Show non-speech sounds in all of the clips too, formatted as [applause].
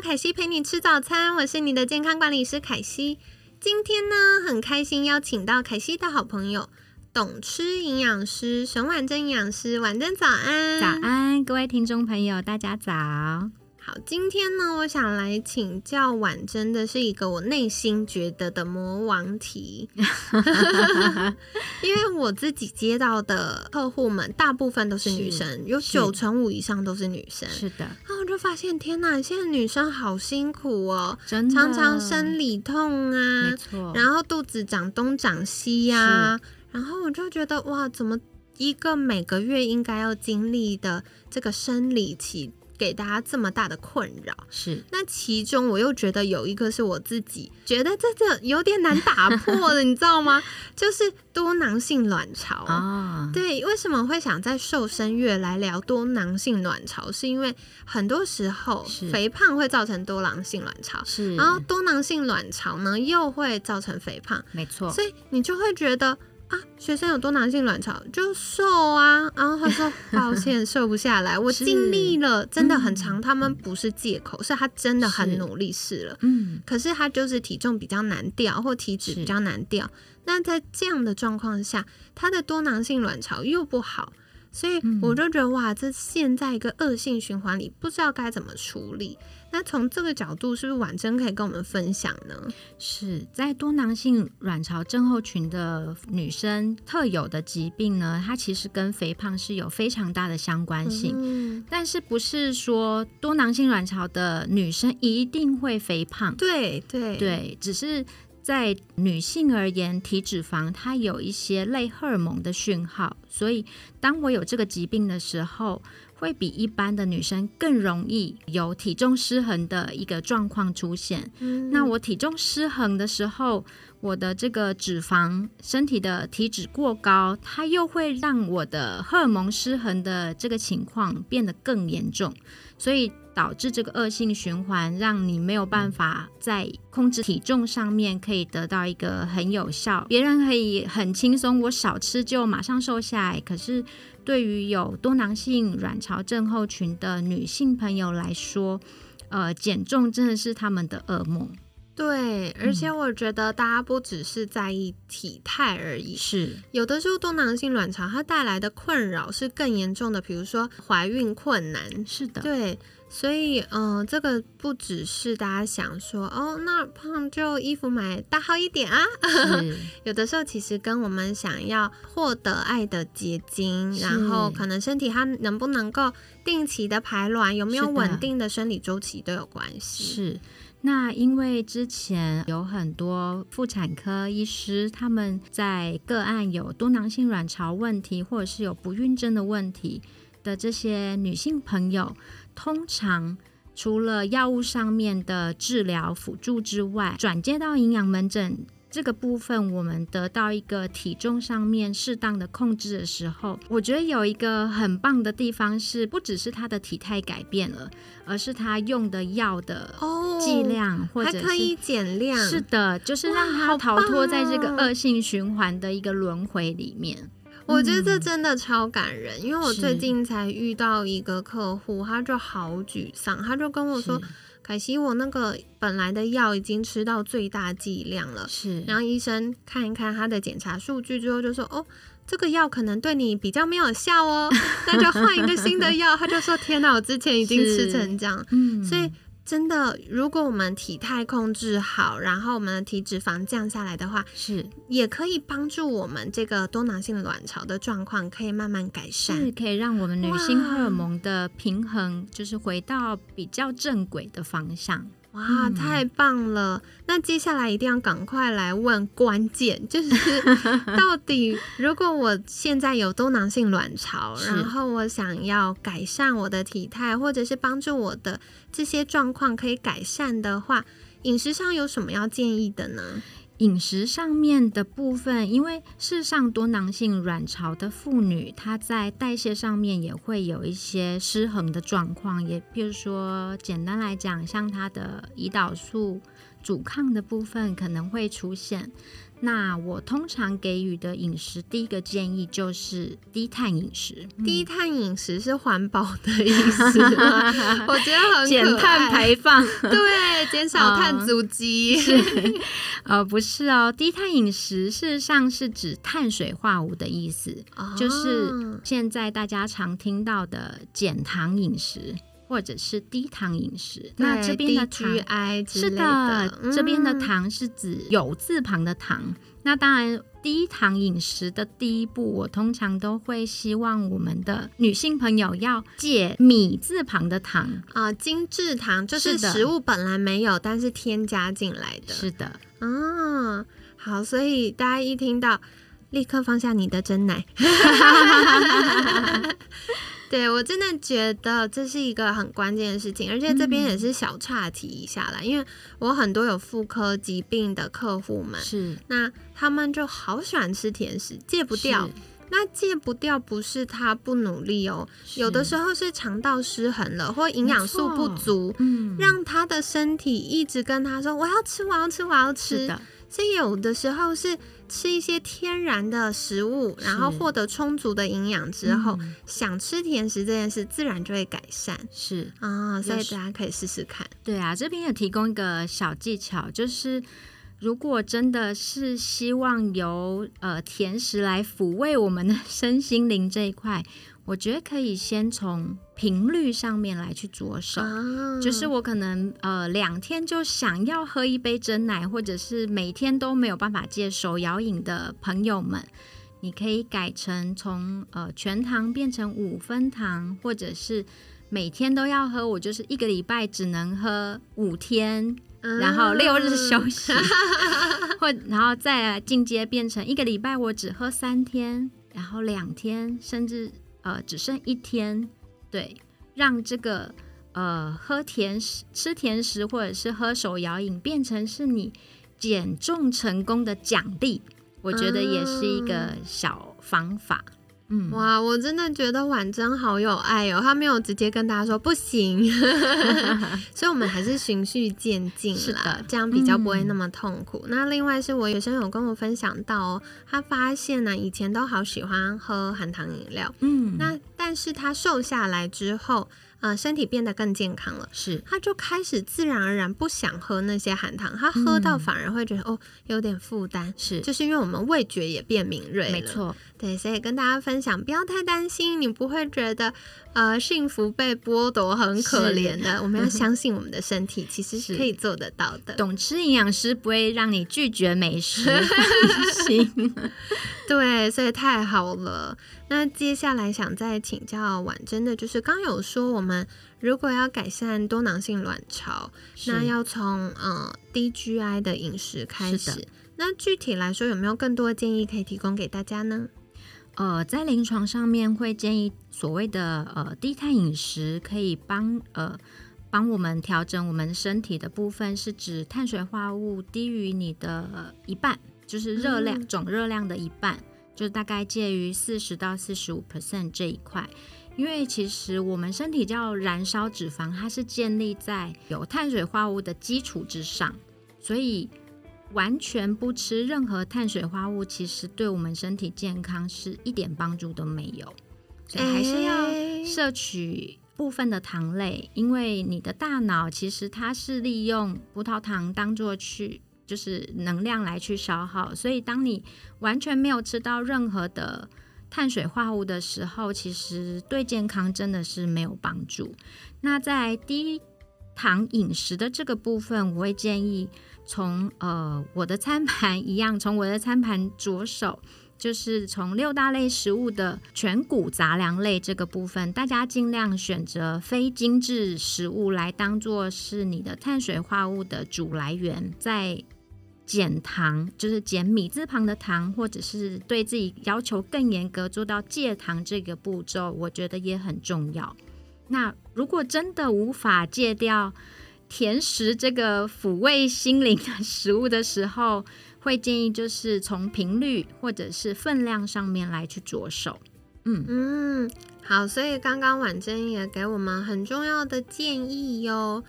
凯西陪你吃早餐，我是你的健康管理师凯西。今天呢，很开心邀请到凯西的好朋友，懂吃营养师沈婉珍营养师，婉珍早安，早安，各位听众朋友，大家早。好，今天呢，我想来请教婉珍的是一个我内心觉得的魔王题，[laughs] 因为我自己接到的客户们大部分都是女生，有九成五以上都是女生。是的，然后我就发现，天哪，现在女生好辛苦哦，真的常常生理痛啊，没错，然后肚子长东长西呀、然后我就觉得哇，怎么一个每个月应该要经历的这个生理期，给大家这么大的困扰？是那其中我又觉得有一个是我自己觉得这个有点难打破的，[laughs] 你知道吗？就是多囊性卵巢。啊，对，为什么会想在瘦身月来聊多囊性卵巢？是因为很多时候肥胖会造成多囊性卵巢，是，然后多囊性卵巢呢又会造成肥胖，没错，所以你就会觉得啊，学生有多囊性卵巢就瘦啊，然后他说抱歉瘦不下来，我尽力了，真的很嗯长，他们不是借口，是他真的很努力试了，嗯，可是他就是体重比较难掉，或体脂比较难掉。那在这样的状况下，他的多囊性卵巢又不好，所以嗯我就觉得哇，这现在一个恶性循环里，不知道该怎么处理。那从这个角度，是不是婉珍可以跟我们分享呢？是在多囊性卵巢症候群的女生特有的疾病呢，它其实跟肥胖是有非常大的相关性。嗯，但是不是说多囊性卵巢的女生一定会肥胖？对对对，只是在女性而言，体脂肪它有一些类荷尔蒙的讯号，所以当我有这个疾病的时候，会比一般的女生更容易有体重失衡的一个状况出现。嗯那我体重失衡的时候，我的这个脂肪、身体的体脂过高，它又会让我的荷尔蒙失衡的这个情况变得更严重，所以导致这个恶性循环，让你没有办法在控制体重上面可以得到一个很有效。别人可以很轻松，我少吃就马上瘦下来，可是对于有多囊性卵巢症候群的女性朋友来说，呃，减重真的是他们的噩梦。对，而且嗯我觉得大家不只是在意体态而已，是有的时候多囊性卵巢它带来的困扰是更严重的，比如说怀孕困难。是的，对，所以嗯、呃这个不只是大家想说哦，那胖就衣服买大号一点啊，[laughs] 有的时候其实跟我们想要获得爱的结晶，然后可能身体它能不能够定期的排卵，有没有稳定的生理周期都有关系。是。那因为之前有很多妇产科医师，他们在个案有多囊性卵巢问题，或者是有不孕症的问题的这些女性朋友，通常除了药物上面的治疗辅助之外，转接到营养门诊这个部分，我们得到一个体重上面适当的控制的时候，我觉得有一个很棒的地方是，不只是他的体态改变了，而是他用的药的哦，剂量，或者是还可以减量，是的，就是让他逃脱在这个恶性循环的一个轮回里面。我觉得这嗯真的超感人，因为我最近才遇到一个客户，他就好沮丧，他就跟我说是：“凯西，我那个本来的药已经吃到最大剂量了。”是，然后医生看一看他的检查数据之后就说：“哦，这个药可能对你比较没有效哦，[laughs] 那就换一个新的药。”他就说：“天哪，我之前已经吃成这样。”嗯，所以真的，如果我们体态控制好，然后我们的体脂肪降下来的话，是也可以帮助我们这个多囊性卵巢的状况可以慢慢改善。是可以让我们女性荷尔蒙的平衡，就是回到比较正轨的方向。哇，太棒了！那接下来一定要赶快来问关键，[laughs] 就是到底如果我现在有多囊性卵巢，然后我想要改善我的体态，或者是帮助我的这些状况可以改善的话，饮食上有什么要建议的呢？饮食上面的部分，因为世上多囊性卵巢的妇女，她在代谢上面也会有一些失衡的状况，也比如说，简单来讲，像她的胰岛素阻抗的部分可能会出现。那我通常给予的饮食，第一个建议就是低碳饮食。低碳饮食是环保的意思吗？[laughs] 我觉得很减碳排放，[laughs] 对，减少碳足迹。[laughs] 呃，不是哦，低碳饮食事实上是指碳水化合物的意思，就是现在大家常听到的减糖饮食。或者是低糖饮食，那这边的糖是的，这边的糖是指有字旁的糖。那当然，低糖饮食的第一步，我通常都会希望我们的女性朋友要戒米字旁的糖啊，精制糖就是食物本来没有，但是添加进来的。是的，嗯，好，所以大家一听到，立刻放下你的真奶。[laughs] [laughs] [laughs] 对我真的觉得这是一个很关键的事情，而且这边也是小岔题一下啦，因为我很多有妇科疾病的客户们，是那他们就好喜欢吃甜食，戒不掉。那戒不掉不是他不努力哦，有的时候是肠道失衡了，或营养素不足，嗯，让他的身体一直跟他说我要吃，我要吃，我要吃。所以有的时候是。吃一些天然的食物，然后获得充足的营养之后，想吃甜食这件事自然就会改善。是啊，所以大家可以试试看。对啊，这边也提供一个小技巧，就是如果真的是希望由呃甜食来抚慰我们的身心灵这一块。我觉得可以先从频率上面来去着手，就是我可能呃两天就想要喝一杯真奶，或者是每天都没有办法戒手摇饮的朋友们，你可以改成从呃全糖变成五分糖，或者是每天都要喝，我就是一个礼拜只能喝五天，然后六日休息，[laughs] 或然后再进阶变成一个礼拜我只喝三天，然后两天甚至。呃，只剩一天，对，让这个呃喝甜食、吃甜食或者是喝手摇饮变成是你减重成功的奖励，我觉得也是一个小方法。嗯，哇，我真的觉得婉珍好有爱哦，她没有直接跟大家说不行，[laughs] 所以我们还是循序渐进啦，这样比较不会那么痛苦。那另外是我有生有跟我分享到哦，他发现呢，以前都好喜欢喝含糖饮料，嗯，那但是他瘦下来之后。呃，身体变得更健康了，是，他就开始自然而然不想喝那些含糖，他喝到反而会觉得哦有点负担，是，就是因为我们味觉也变敏锐了，没错，对，所以跟大家分享，不要太担心，你不会觉得呃幸福被剥夺很可怜的，[laughs] 我们要相信我们的身体其实是可以做得到的，懂吃营养师不会让你拒绝美食，[laughs] 行，对，所以太好了。那接下来想再请教婉珍的，就是刚有说我们如果要改善多囊性卵巢，那要从呃低 GI 的饮食开始。那具体来说，有没有更多的建议可以提供给大家呢？呃，在临床上面会建议所谓的呃低碳饮食，可以帮呃帮我们调整我们身体的部分，是指碳水化合物低于你的一半，就是热量总热量的一半。就大概介于四十到四十五 percent 这一块，因为其实我们身体叫燃烧脂肪，它是建立在有碳水化合物的基础之上，所以完全不吃任何碳水化合物，其实对我们身体健康是一点帮助都没有，所以还是要摄取部分的糖类，因为你的大脑其实它是利用葡萄糖当做去。就是能量来去消耗，所以当你完全没有吃到任何的碳水化合物的时候，其实对健康真的是没有帮助。那在低糖饮食的这个部分，我会建议从呃我的餐盘一样，从我的餐盘着手。就是从六大类食物的全谷杂粮类这个部分，大家尽量选择非精致食物来当做是你的碳水化物的主来源，在减糖，就是减米字旁的糖，或者是对自己要求更严格，做到戒糖这个步骤，我觉得也很重要。那如果真的无法戒掉甜食这个抚慰心灵的食物的时候，会建议就是从频率或者是分量上面来去着手。嗯嗯，好，所以刚刚婉珍也给我们很重要的建议哟，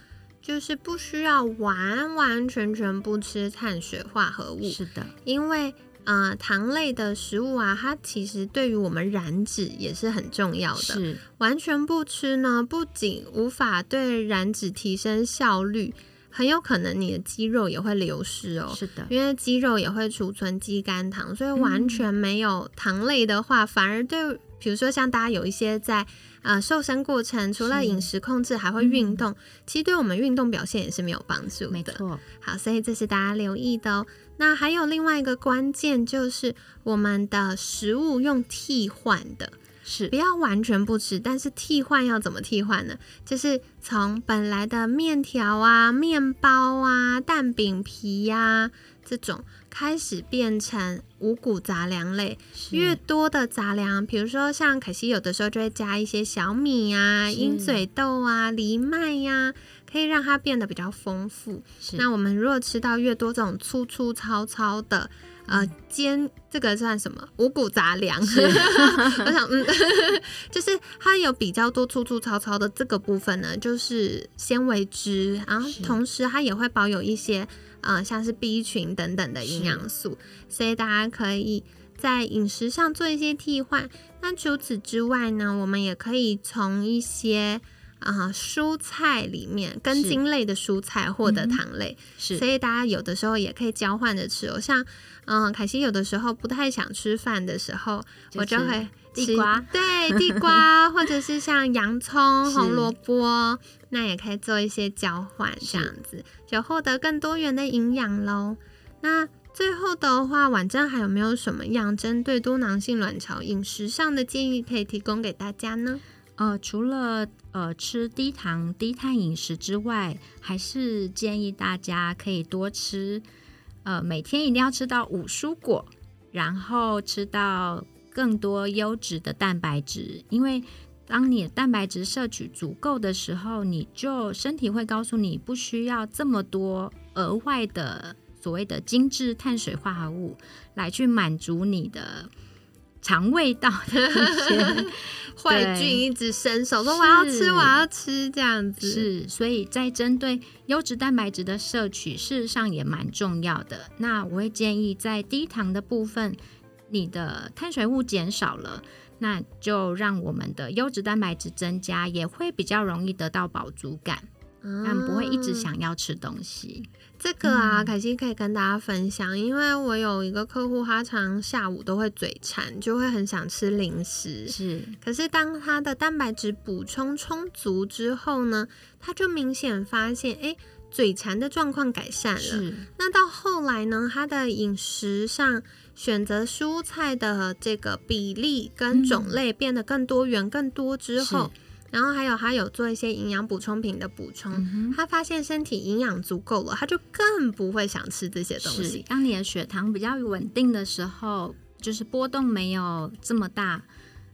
就是不需要完完全全不吃碳水化合物。是的，因为呃糖类的食物啊，它其实对于我们燃脂也是很重要的。是完全不吃呢，不仅无法对燃脂提升效率。很有可能你的肌肉也会流失哦，是的，因为肌肉也会储存肌肝糖，所以完全没有糖类的话，反而对，比如说像大家有一些在呃瘦身过程，除了饮食控制，还会运动，其实对我们运动表现也是没有帮助的。没错，好，所以这是大家留意的哦。那还有另外一个关键就是我们的食物用替换的。是不要完全不吃，但是替换要怎么替换呢？就是从本来的面条啊、面包啊、蛋饼皮呀这种开始变成五谷杂粮类，越多的杂粮，比如说像可惜有的时候就会加一些小米啊、鹰嘴豆啊、藜麦呀，可以让它变得比较丰富。那我们如果吃到越多这种粗粗糙糙的。呃，煎这个算什么？五谷杂粮。[laughs] 我想，嗯，[laughs] 就是它有比较多粗粗糙糙的这个部分呢，就是纤维质，然后同时它也会保有一些，呃，像是 B 群等等的营养素，所以大家可以在饮食上做一些替换。那除此之外呢，我们也可以从一些。啊，蔬菜里面根茎类的蔬菜获得糖类，是，所以大家有的时候也可以交换着吃哦。像，嗯，凯西有的时候不太想吃饭的时候，我就会地瓜，[laughs] 对，地瓜，或者是像洋葱、[laughs] 红萝卜，那也可以做一些交换，这样子就获得更多元的营养喽。那最后的话，晚上还有没有什么样针对多囊性卵巢饮食上的建议可以提供给大家呢？呃，除了呃吃低糖低碳饮食之外，还是建议大家可以多吃，呃，每天一定要吃到五蔬果，然后吃到更多优质的蛋白质。因为当你的蛋白质摄取足够的时候，你就身体会告诉你不需要这么多额外的所谓的精致碳水化合物来去满足你的。肠胃道的 [laughs] 一些坏菌一直伸手说我要吃我要吃这样子是，所以在针对优质蛋白质的摄取，事实上也蛮重要的。那我会建议在低糖的部分，你的碳水物减少了，那就让我们的优质蛋白质增加，也会比较容易得到饱足感。但不会一直想要吃东西。这个啊，凯西可以跟大家分享，因为我有一个客户，他常下午都会嘴馋，就会很想吃零食。是，可是当他的蛋白质补充充足之后呢，他就明显发现，哎，嘴馋的状况改善了。是。那到后来呢，他的饮食上选择蔬菜的这个比例跟种类变得更多元、更多之后。然后还有他有做一些营养补充品的补充，他发现身体营养足够了，他就更不会想吃这些东西。当你的血糖比较稳定的时候，就是波动没有这么大，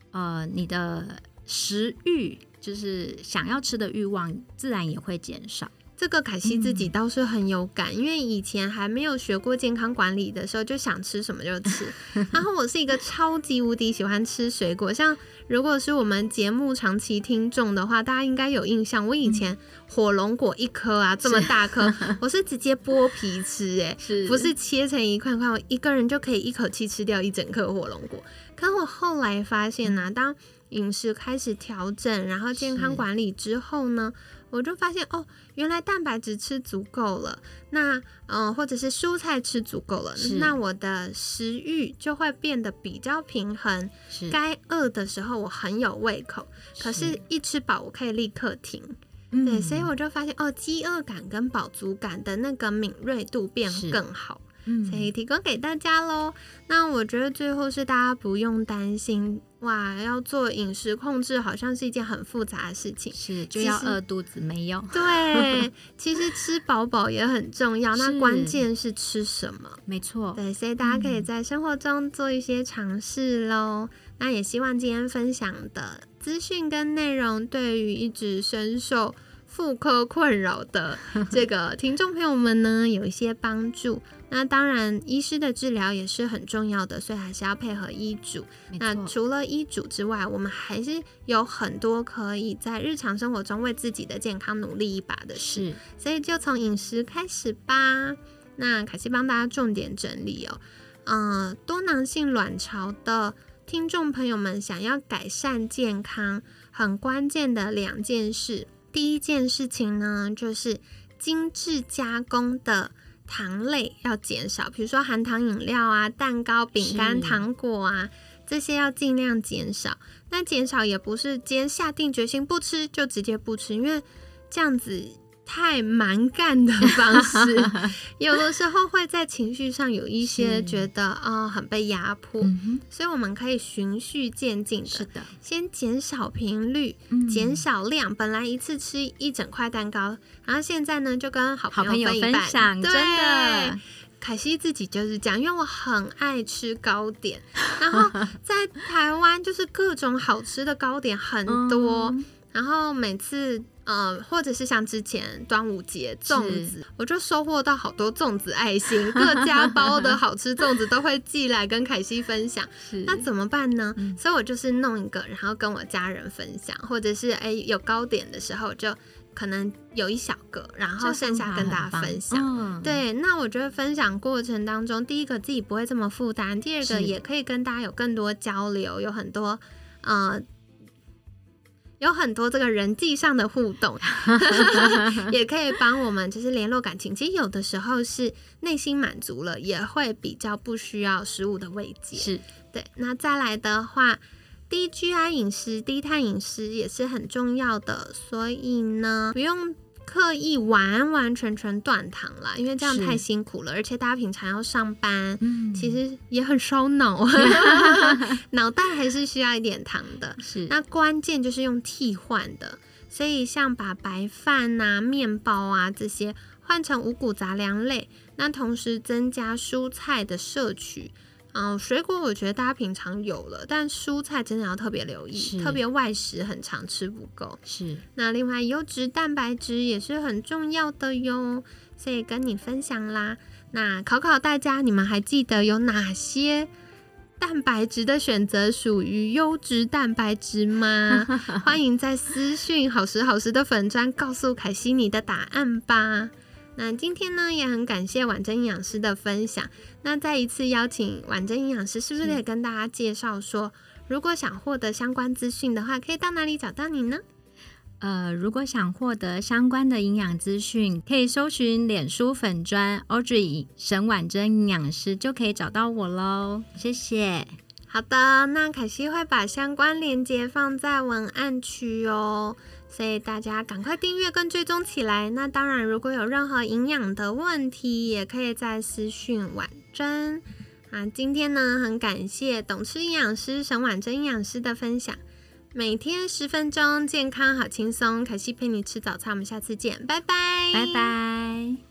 呃，你的食欲就是想要吃的欲望自然也会减少。这个凯西自己倒是很有感，因为以前还没有学过健康管理的时候，就想吃什么就吃。[laughs] 然后我是一个超级无敌喜欢吃水果，像如果是我们节目长期听众的话，大家应该有印象，我以前火龙果一颗啊这么大颗，[laughs] 我是直接剥皮吃，哎，不是切成一块块，我一个人就可以一口气吃掉一整颗火龙果。可我后来发现呢，当饮食开始调整，然后健康管理之后呢。我就发现哦，原来蛋白质吃足够了，那嗯，或者是蔬菜吃足够了，那我的食欲就会变得比较平衡。该饿的时候我很有胃口，可是一吃饱我可以立刻停。对，所以我就发现哦，饥饿感跟饱足感的那个敏锐度变更好。所以提供给大家喽。那我觉得最后是大家不用担心，哇，要做饮食控制好像是一件很复杂的事情，是就要饿肚子没有？对，[laughs] 其实吃饱饱也很重要，那关键是吃什么？没错，对，所以大家可以在生活中做一些尝试喽。那也希望今天分享的资讯跟内容，对于一直深受。妇科困扰的这个听众朋友们呢，有一些帮助。那当然，医师的治疗也是很重要的，所以还是要配合医嘱。那除了医嘱之外，我们还是有很多可以在日常生活中为自己的健康努力一把的事。所以就从饮食开始吧。那凯西帮大家重点整理哦。嗯，多囊性卵巢的听众朋友们想要改善健康，很关键的两件事。第一件事情呢，就是精致加工的糖类要减少，比如说含糖饮料啊、蛋糕、饼干、糖果啊，这些要尽量减少。那减少也不是今天下定决心不吃就直接不吃，因为这样子。太蛮干的方式，[laughs] 有的时候会在情绪上有一些觉得啊很被压迫，所以我们可以循序渐进的，是的，先减少频率，减少量。本来一次吃一整块蛋糕，然后现在呢就跟好朋友分享，真的。凯西自己就是这样，因为我很爱吃糕点，[laughs] 然后在台湾就是各种好吃的糕点很多，然后每次。嗯，或者是像之前端午节粽子，我就收获到好多粽子爱心，各家包的好吃粽子都会寄来跟凯西分享。[laughs] 那怎么办呢？所以我就是弄一个，然后跟我家人分享，或者是哎有糕点的时候，就可能有一小个，然后剩下跟大家分享。对，那我觉得分享过程当中，第一个自己不会这么负担，第二个也可以跟大家有更多交流，有很多呃。有很多这个人际上的互动，[laughs] 也可以帮我们就是联络感情。其实有的时候是内心满足了，也会比较不需要食物的慰藉。是对。那再来的话，低 GI 饮食、低碳饮食也是很重要的，所以呢，不用。刻意完完全全断糖了，因为这样太辛苦了，而且大家平常要上班，其实也很烧脑，[laughs] 脑袋还是需要一点糖的。是，那关键就是用替换的，所以像把白饭呐、面包啊这些换成五谷杂粮类，那同时增加蔬菜的摄取。嗯，水果我觉得大家平常有了，但蔬菜真的要特别留意，特别外食很常吃不够。是，那另外优质蛋白质也是很重要的哟，所以跟你分享啦。那考考大家，你们还记得有哪些蛋白质的选择属于优质蛋白质吗？[laughs] 欢迎在私讯好时好时的粉砖告诉凯西你的答案吧。那今天呢，也很感谢婉珍营养师的分享。那再一次邀请婉珍营养师，是不是可以跟大家介绍说，如果想获得相关资讯的话，可以到哪里找到你呢？呃，如果想获得相关的营养资讯，可以搜寻脸书粉砖 Audrey 沈婉珍营养师，就可以找到我喽。谢谢。好的，那凯西会把相关链接放在文案区哦。所以大家赶快订阅跟追踪起来。那当然，如果有任何营养的问题，也可以在私讯婉珍啊。今天呢，很感谢懂吃营养师沈婉珍营养师的分享。每天十分钟，健康好轻松。凯西陪你吃早餐，我们下次见，拜拜，拜拜。